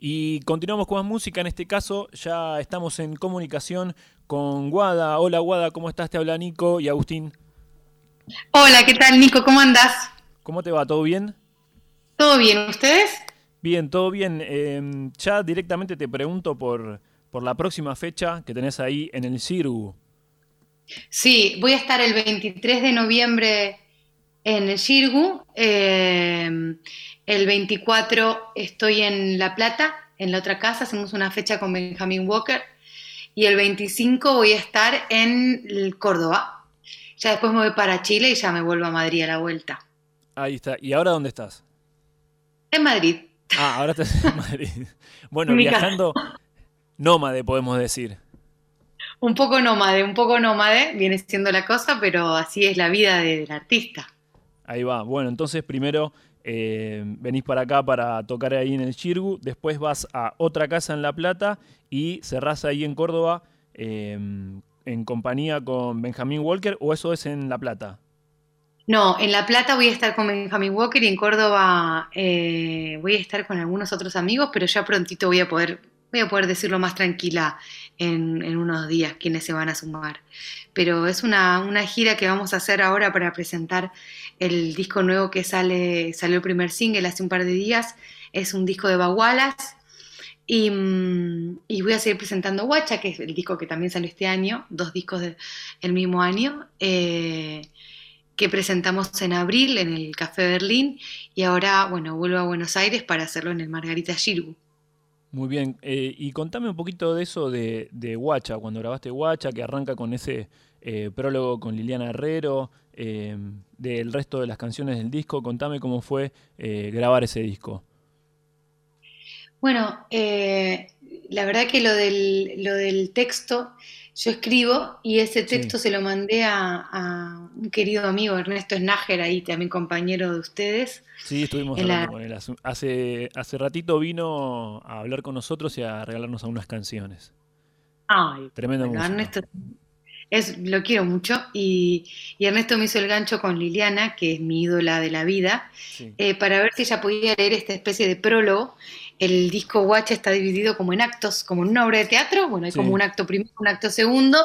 Y continuamos con más música, en este caso ya estamos en comunicación con Guada. Hola Guada, ¿cómo estás? Te habla Nico y Agustín. Hola, ¿qué tal Nico? ¿Cómo andás? ¿Cómo te va? ¿Todo bien? ¿Todo bien? ¿Ustedes? Bien, todo bien. Em, ya directamente te pregunto por, por la próxima fecha que tenés ahí en el CIRGU. Sí, voy a estar el 23 de noviembre en el CIRGU. Em, el 24 estoy en La Plata, en la otra casa, hacemos una fecha con Benjamin Walker. Y el 25 voy a estar en Córdoba. Ya después me voy para Chile y ya me vuelvo a Madrid a la vuelta. Ahí está. ¿Y ahora dónde estás? En Madrid. Ah, ahora estás en Madrid. Bueno, viajando nómade, podemos decir. Un poco nómade, un poco nómade viene siendo la cosa, pero así es la vida del artista. Ahí va. Bueno, entonces primero eh, venís para acá para tocar ahí en el Chirgu, después vas a otra casa en La Plata y cerrás ahí en Córdoba eh, en compañía con Benjamín Walker, o eso es en La Plata. No, en La Plata voy a estar con Benjamin Walker y en Córdoba eh, voy a estar con algunos otros amigos, pero ya prontito voy a poder, voy a poder decirlo más tranquila en, unos días quiénes se van a sumar. Pero es una, gira que vamos a hacer ahora para presentar el disco nuevo que sale, salió el primer single hace un par de días. Es un disco de Bagualas. Y, mm, y, voy a seguir presentando Guacha, que es el disco que también salió este año, dos discos del mismo año. Eh, que presentamos en abril en el Café Berlín y ahora, bueno, vuelvo a Buenos Aires para hacerlo en el Margarita Girgu. Muy bien, eh, y contame un poquito de eso de, de Guacha, cuando grabaste Guacha, que arranca con ese eh, prólogo con Liliana Herrero, eh, del resto de las canciones del disco, contame cómo fue grabar ese disco. Bueno, la verdad que lo del texto yo escribo y ese texto se lo mandé a, un querido amigo, Ernesto Snager, ahí también compañero de ustedes. Sí, estuvimos hablando con él. Hace, hace ratito vino a hablar con nosotros y a regalarnos algunas canciones. Ay, tremendo Ernesto es, lo quiero mucho y, Ernesto me hizo el gancho con Liliana, que es mi ídola de la vida, eh, para ver si ella podía leer esta especie de prólogo el disco Watch está dividido como en actos, como en una obra de teatro, bueno, hay como un acto primero, un acto segundo,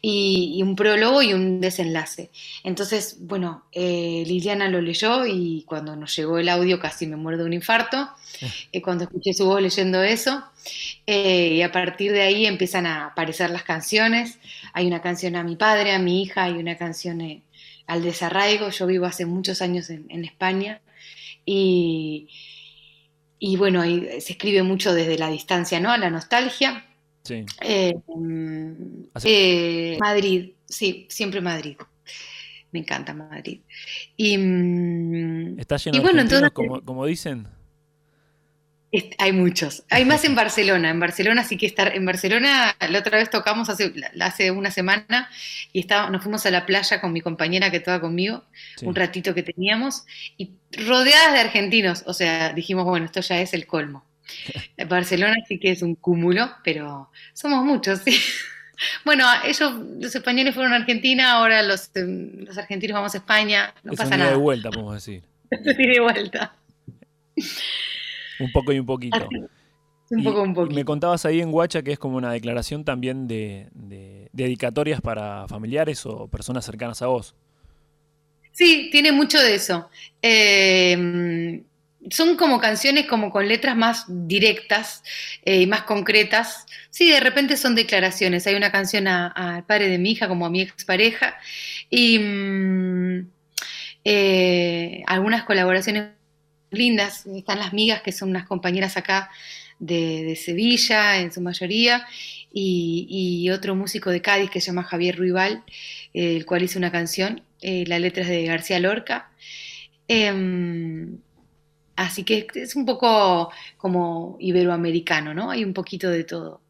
y, un prólogo y un desenlace. Entonces, bueno, eh, Liliana lo leyó y cuando nos llegó el audio casi me muero de un infarto, eh, cuando escuché su voz leyendo eso, eh, y a partir de ahí empiezan a aparecer las canciones, hay una canción a mi padre, a mi hija, hay una canción al desarraigo, yo vivo hace muchos años en, en España, y y bueno, ahí se escribe mucho desde la distancia, ¿no? A la nostalgia. Sí. Eh, eh, Madrid, sí, siempre Madrid. Me encanta Madrid. Y, mm, Está lleno de bueno, entonces, como, como dicen. Hay muchos. Hay más en Barcelona. En Barcelona sí que estar. En Barcelona la otra vez tocamos hace, hace una semana y estaba, nos fuimos a la playa con mi compañera que estaba conmigo, un ratito que teníamos, y rodeadas de argentinos. O sea, dijimos, bueno, esto ya es el colmo. Barcelona sí que es un cúmulo, pero somos muchos, sí. Bueno, ellos, los españoles fueron a Argentina, ahora los, los argentinos vamos a España, no pasa nada. de vuelta, podemos decir. de vuelta. Un poco y un poquito. un poco, un poquito. me contabas ahí en Guacha que es como una declaración también de, dedicatorias para familiares o personas cercanas a vos. Sí, tiene mucho de eso. Em, son como canciones como con letras más directas eh, y más concretas. Sí, de repente son declaraciones. Hay una canción al padre de mi hija como a mi expareja y mm, eh, algunas colaboraciones lindas. Están las migas, que son unas compañeras acá de, Sevilla, en su mayoría, y, otro músico de Cádiz que se llama Javier Ruibal, el cual hizo una canción. Eh, la letra es de García Lorca. Em, así que es un poco como iberoamericano, ¿no? Hay un poquito de todo.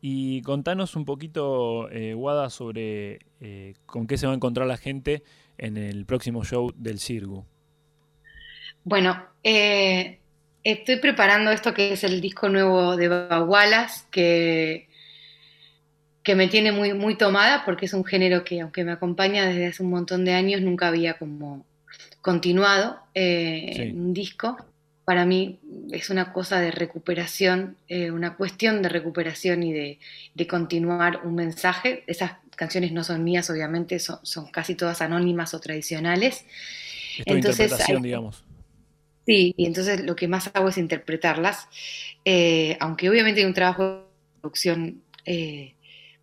Y contanos un poquito, eh, Guada, sobre eh, con qué se va a encontrar la gente en el próximo show del Cirgu. Bueno, eh, estoy preparando esto que es el disco nuevo de Bagualas, que, que me tiene muy, muy tomada porque es un género que, aunque me acompaña desde hace un montón de años, nunca había como continuado eh, en un disco. para mí es una cosa de recuperación, eh, una cuestión de recuperación y de, continuar un mensaje. Esas canciones no son mías, obviamente, son, casi todas anónimas o tradicionales. entonces, interpretación, digamos. Sí, y entonces lo que más hago es interpretarlas, eh, aunque obviamente hay un trabajo de producción, eh,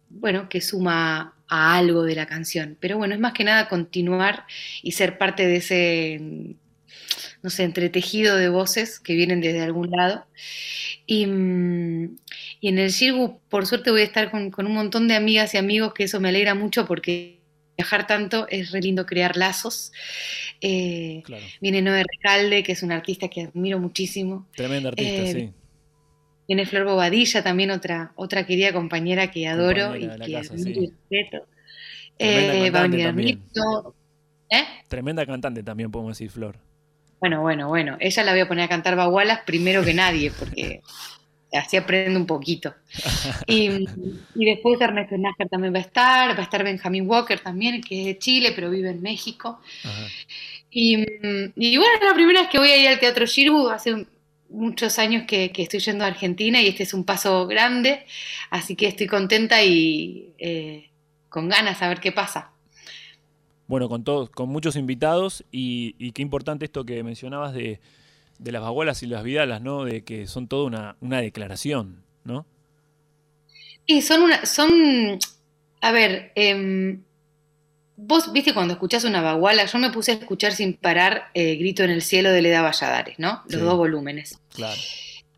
bueno, que suma a algo de la canción. Pero bueno, es más que nada continuar y ser parte de ese no sé, entretejido de voces que vienen desde algún lado. Y, mm, en el Shirgu, por suerte, voy a estar con, un montón de amigas y amigos, que eso me alegra mucho porque viajar tanto es re lindo crear lazos. Eh, viene Noé Recalde, que es un artista que admiro muchísimo. Tremenda artista, eh, sí. Viene Flor Bobadilla, también otra, otra querida compañera que adoro y que respeto. Eh, ¿Eh? Tremenda cantante también, podemos decir, Flor. Bueno, bueno, bueno. Ella la voy a poner a cantar bagualas primero que nadie, porque así aprende un poquito. Y, después Ernesto Nájar también va a estar, va a estar Benjamin Walker también, que es de Chile, pero vive en México. Y, bueno, es la primera vez que voy a ir al Teatro Shirbu, hace muchos años que, estoy yendo a Argentina y este es un paso grande, así que estoy contenta y eh, con ganas a ver qué pasa bueno, con todos, con muchos invitados y, qué importante esto que mencionabas de, las bagualas y las vidalas, ¿no? De que son toda una, declaración, ¿no? Y son una, son, a ver, em, vos viste cuando escuchás una baguala, yo me puse a escuchar sin parar eh, Grito en el cielo de Leda Valladares, ¿no? Los dos volúmenes. Claro.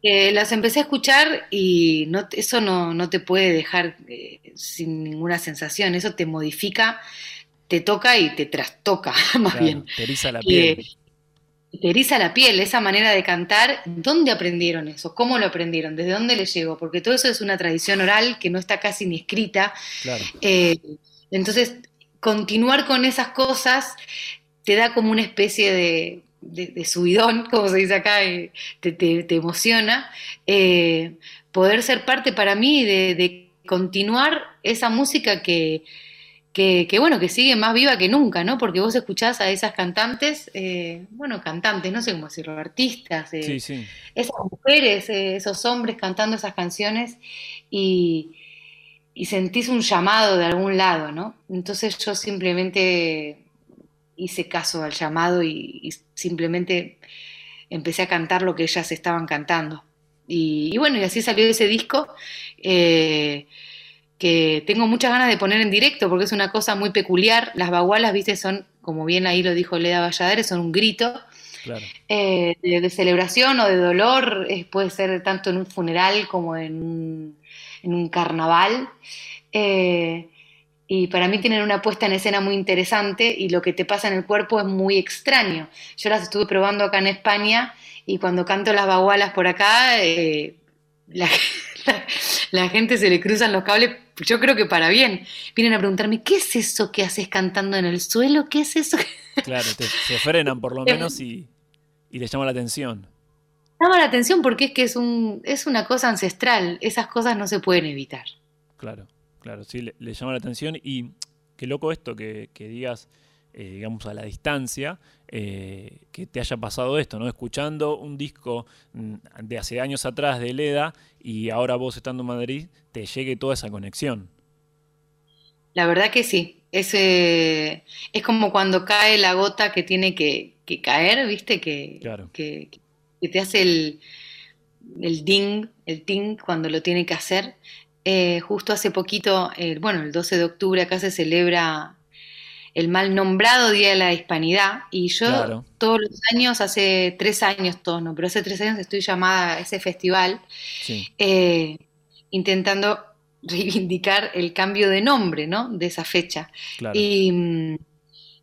Eh, las empecé a escuchar y no, eso no, te puede dejar eh, sin ninguna sensación, eso te modifica te toca y te trastoca, más bien. Te eriza la piel. Te eriza la piel, esa manera de cantar. ¿Dónde aprendieron eso? ¿Cómo lo aprendieron? ¿Desde dónde les llegó? Porque todo eso es una tradición oral que no está casi ni escrita. Eh, entonces, continuar con esas cosas te da como una especie de, subidón, como se dice acá, eh, te, emociona. Eh, poder ser parte para mí de continuar esa música que, que, bueno, que sigue más viva que nunca, ¿no? Porque vos escuchás a esas cantantes, eh, bueno, cantantes, no sé cómo decirlo, artistas, eh, esas mujeres, eh, esos hombres cantando esas canciones y, sentís un llamado de algún lado, ¿no? Entonces yo simplemente hice caso al llamado y, simplemente empecé a cantar lo que ellas estaban cantando. Y, y bueno, y así salió ese disco que tengo muchas ganas de poner en directo porque es una cosa muy peculiar. Las bagualas, viste, son, como bien ahí lo dijo Leda Valladares, son un grito eh, de, celebración o de dolor. puede ser tanto en un funeral como en un, carnaval. Eh, y para mí tienen una puesta en escena muy interesante y lo que te pasa en el cuerpo es muy extraño. Yo las estuve probando acá en España y cuando canto las bagualas por acá, eh, la, la gente se le cruzan los cables, yo creo que para bien. Vienen a preguntarme, ¿qué es eso que haces cantando en el suelo? ¿Qué es eso? Claro, se frenan por lo menos y, y les llama la atención. Llama la atención porque es que es, un, es una cosa ancestral, esas cosas no se pueden evitar. Claro, claro, sí, le, llama la atención y qué loco esto que, que digas eh, digamos, a la distancia, eh, que te haya pasado esto, ¿no? Escuchando un disco mm, de hace años atrás de Leda y ahora vos estando en Madrid, te llegue toda esa conexión. La verdad que sí. Es, es como cuando cae la gota que tiene que, caer, ¿viste? Que, que, te hace el, el ding, el ting cuando lo tiene que hacer. Eh, justo hace poquito, bueno, el 12 de octubre acá se celebra el mal nombrado Día de la Hispanidad, y yo todos los años, hace tres años todos, no, pero hace tres años estoy llamada a ese festival, eh, intentando reivindicar el cambio de nombre, ¿no? De esa fecha. Y, mm,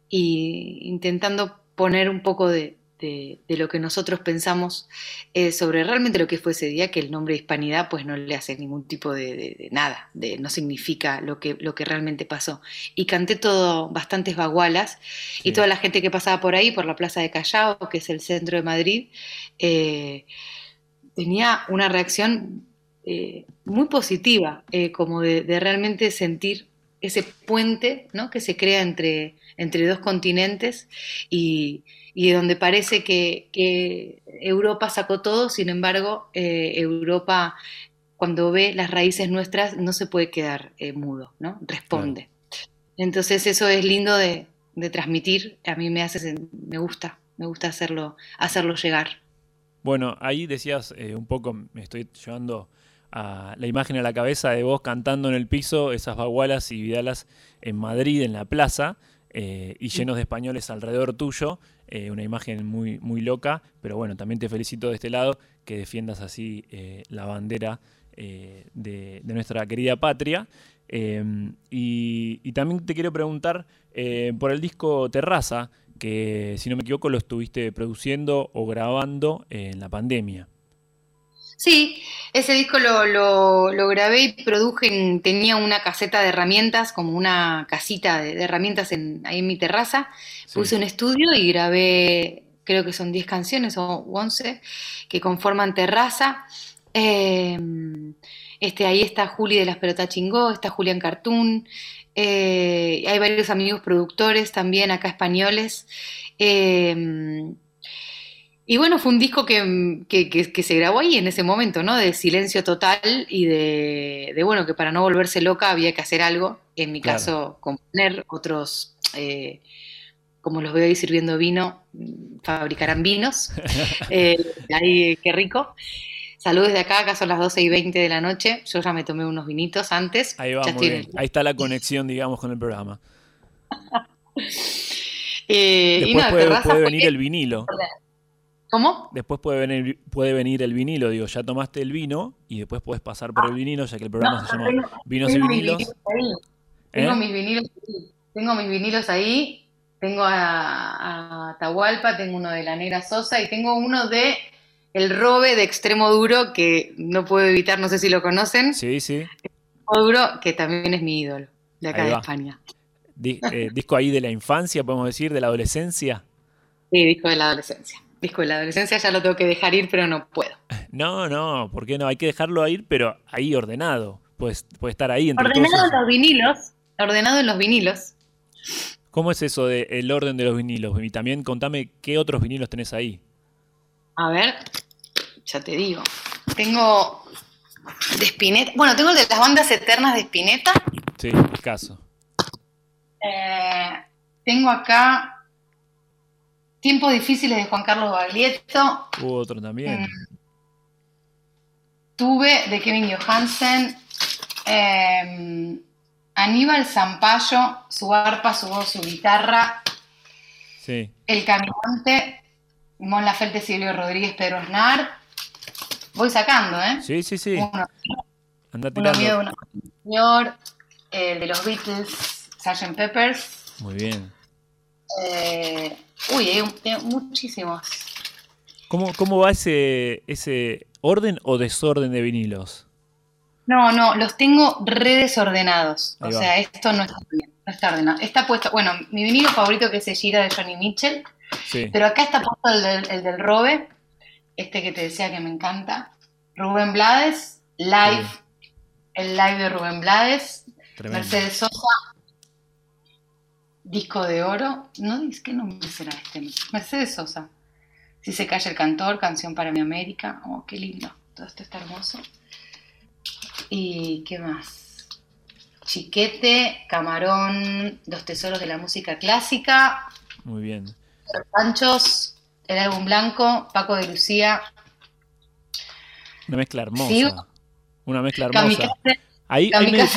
y intentando poner un poco de, de, lo que nosotros pensamos eh, sobre realmente lo que fue ese día, que el nombre hispanidad pues no le hace ningún tipo de, nada, de, no significa lo que, lo que realmente pasó. Y canté todo, bastantes bagualas, y toda la gente que pasaba por ahí, por la Plaza de Callao, que es el centro de Madrid, eh, tenía una reacción eh, muy positiva, como de, realmente sentir ese puente ¿no? que se crea entre, entre dos continentes y, donde parece que, Europa sacó todo, sin embargo, eh, Europa cuando ve las raíces nuestras no se puede quedar eh, mudo, ¿no? Responde. Entonces eso es lindo de, transmitir, a mí me hace, me gusta, me gusta hacerlo, hacerlo llegar. Bueno, ahí decías eh, un poco, me estoy llevando a la imagen a la cabeza de vos cantando en el piso esas bagualas y vidalas en Madrid, en la plaza, eh, y llenos de españoles alrededor tuyo. Eh, una imagen muy, muy loca, pero bueno, también te felicito de este lado que defiendas así la bandera de, nuestra querida patria. Y, y, también te quiero preguntar por el disco Terraza, que si no me equivoco lo estuviste produciendo o grabando en la pandemia. Sí, ese disco lo, grabé y produje, tenía una caseta de herramientas, como una casita de, herramientas en, ahí en mi terraza. Puse un estudio y grabé, creo que son 10 canciones o 11, que conforman terraza. Em, este, ahí está Juli de las Pelotas Chingó, está Julián Cartoon, eh, hay varios amigos productores también acá españoles. Eh, y bueno, fue un disco que, se grabó ahí en ese momento, ¿no? De silencio total y de, bueno, que para no volverse loca había que hacer algo. En mi caso, componer, otros, eh, como los veo ahí sirviendo vino, fabricarán vinos. ahí, qué rico. Saludos de acá, acá son las 12 y 20 de la noche. Yo ya me tomé unos vinitos antes. Ahí va, Ahí está la conexión, digamos, con el programa. Eh, Después puede, venir el vinilo. ¿Cómo? Después puede venir, puede venir el vinilo, digo, ya tomaste el vino y después puedes pasar por el vinilo, ya que el programa se llama Vinos y Vinilos. Tengo, ¿Eh? mis vinilos ahí. tengo mis vinilos ahí, tengo a, a Tahualpa, tengo uno de la Negra Sosa y tengo uno de el robe de extremo duro, que no puedo evitar, no sé si lo conocen. Sí, sí. Extremo duro, que también es mi ídolo, de acá de España. Eh, disco ahí de la infancia, podemos decir, de la adolescencia. Sí, disco de la adolescencia. Disco de la adolescencia ya lo tengo que dejar ir, pero no puedo. No, no, ¿por qué no? Hay que dejarlo ir, pero ahí ordenado. Puede, puede estar ahí entre Ordenado en los vinilos. Ordenado en los vinilos. ¿Cómo es eso del orden de los vinilos? Y también contame qué otros vinilos tenés ahí. A ver, ya te digo. Tengo de Spinetta. Bueno, tengo el de las bandas eternas de Spinetta. Sí, el caso. Eh, tengo acá Tiempos difíciles de Juan Carlos Baglietto. Hubo otro también. Mm. tuve de Kevin Johansen. Eh, Aníbal Zampayo, su arpa, su voz, su guitarra. Sí. El caminante Mon Laferte, Silvio Rodríguez, Pedro Aznar. Voy sacando, ¿eh? Sí, sí, sí. Uno, Anda tirando. Uno señor, el de los Beatles, Sgt. Peppers. Muy bien. Eh, uy, hay, muchísimos. ¿Cómo, ¿Cómo, va ese, ese orden o desorden de vinilos? No, no, los tengo re desordenados. o sea, esto no está bien, no está ordenado. Está puesto, bueno, mi vinilo favorito que es el Gira de Johnny Mitchell. Pero acá está puesto el del, Robe, este que te decía que me encanta. Rubén Blades, live, el live de Rubén Blades. Mercedes Sosa, disco de oro. No, es que no será este. Mercedes Sosa. Si se calla el cantor, canción para mi América. Oh, qué lindo. Todo esto está hermoso. ¿Y qué más? Chiquete, Camarón, Los Tesoros de la Música Clásica. Muy bien. Panchos, el álbum blanco, Paco de Lucía. Una mezcla hermosa. Una mezcla hermosa. ahí, me,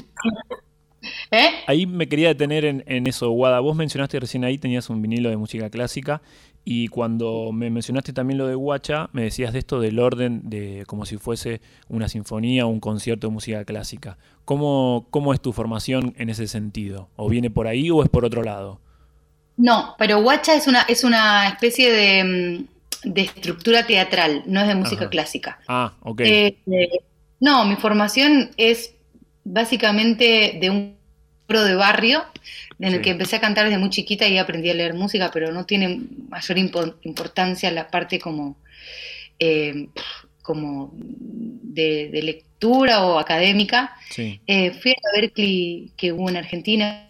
¿Eh? ahí, me, quería detener en, eso, Guada. Vos mencionaste recién ahí, tenías un vinilo de música clásica. Y cuando me mencionaste también lo de Guacha, me decías de esto del orden de como si fuese una sinfonía o un concierto de música clásica. ¿Cómo, ¿Cómo es tu formación en ese sentido? ¿O viene por ahí o es por otro lado? No, pero guacha es una, es una especie de, mm, estructura teatral, no es de música clásica. Ah, ok. Eh, no, mi formación es básicamente de un coro de barrio, en el que empecé a cantar desde muy chiquita y aprendí a leer música, pero no tiene mayor importancia la parte como, eh, como de, lectura o académica. Eh, fui a Berkeley que hubo en Argentina,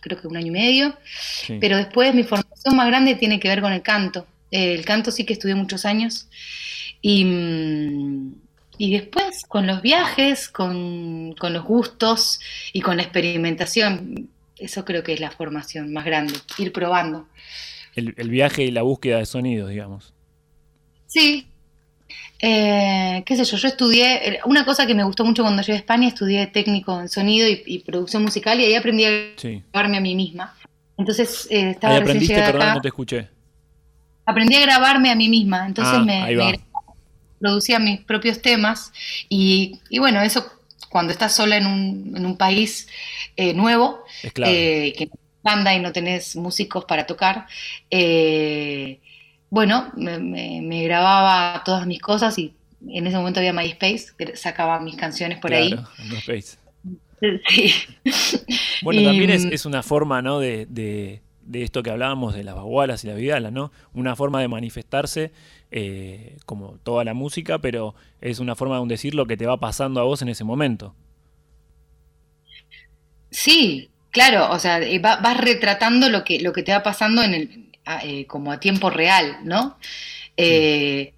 creo que un año y medio, pero después mi formación más grande tiene que ver con el canto. Eh, el canto sí que estudié muchos años y, y después con los viajes, con, con los gustos y con la experimentación. Eso creo que es la formación más grande, ir probando. El, viaje y la búsqueda de sonidos, digamos. Sí. Eh, qué sé yo, yo estudié, una cosa que me gustó mucho cuando llegué a España, estudié técnico en sonido y, producción musical y ahí aprendí a grabarme a mí misma. Entonces eh, estaba... Ahí aprendiste, perdón, no te escuché. Aprendí a grabarme a mí misma, entonces ah, me, producía mis propios temas y, bueno, eso cuando estás sola en un, en un país eh, nuevo, eh, que no banda y no tenés músicos para tocar, eh, bueno, me, grababa todas mis cosas y en ese momento había MySpace, que sacaba mis canciones por ahí. MySpace. Sí. Bueno, también es, una forma, ¿no? De, de, esto que hablábamos de las bagualas y la vidala, ¿no? Una forma de manifestarse como toda la música, pero es una forma de decir lo que te va pasando a vos en ese momento. Sí, claro, o sea, eh, vas retratando lo que, lo que te va pasando en el, eh, como a tiempo real, ¿no? Eh,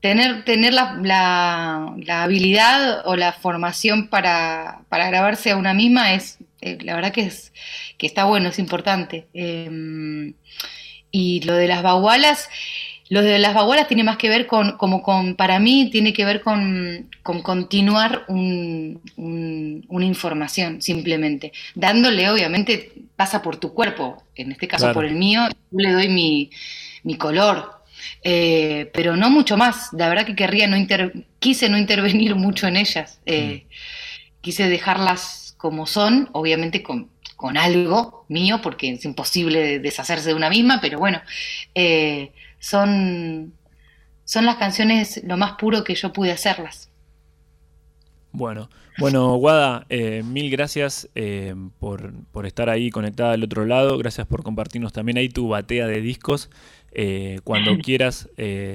tener tener la, la, habilidad o la formación para, para, grabarse a una misma es, la verdad que es que está bueno, es importante. Em, y lo de las bagualas, lo de las bagualas tiene más que ver con, como con, para mí, tiene que ver con, continuar una información, simplemente. Dándole, obviamente, pasa por tu cuerpo, en este caso por el mío, yo le doy mi, color, eh, pero no mucho más. La verdad que querría no quise no intervenir mucho en ellas. Eh, mm. Quise dejarlas como son, obviamente con, con, algo mío, porque es imposible deshacerse de una misma, pero bueno. Eh, son, son las canciones lo más puro que yo pude hacerlas. Bueno, bueno, Guada, eh, mil gracias eh, por, estar ahí conectada al otro lado. Gracias por compartirnos también ahí tu batea de discos. Eh, cuando quieras,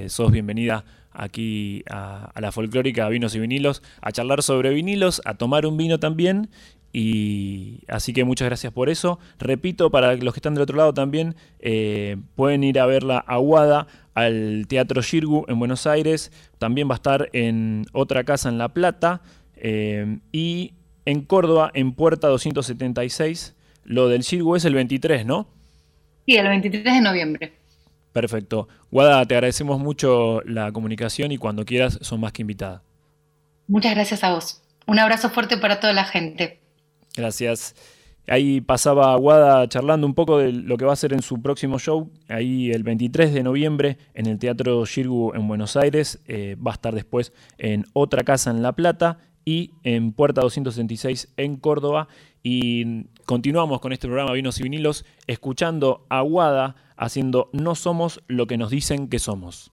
sos bienvenida aquí a, la folclórica, Vinos y Vinilos, a charlar sobre vinilos, a tomar un vino también y así que muchas gracias por eso. Repito, para los que están del otro lado también, eh, pueden ir a verla aguada al Teatro Shirgu en Buenos Aires. También va a estar en otra casa en La Plata. Eh, y en Córdoba, en Puerta 276. Lo del Shirgu es el 23, ¿no? Sí, el 23 de noviembre. Perfecto. Guada, te agradecemos mucho la comunicación y cuando quieras son más que invitada. Muchas gracias a vos. Un abrazo fuerte para toda la gente. Gracias. Ahí pasaba Aguada charlando un poco de lo que va a hacer en su próximo show, ahí el 23 de noviembre en el Teatro Shirgu en Buenos Aires, eh, va a estar después en otra casa en La Plata y en Puerta 266 en Córdoba. Y continuamos con este programa Vinos y Vinilos, escuchando a Aguada haciendo No somos lo que nos dicen que somos.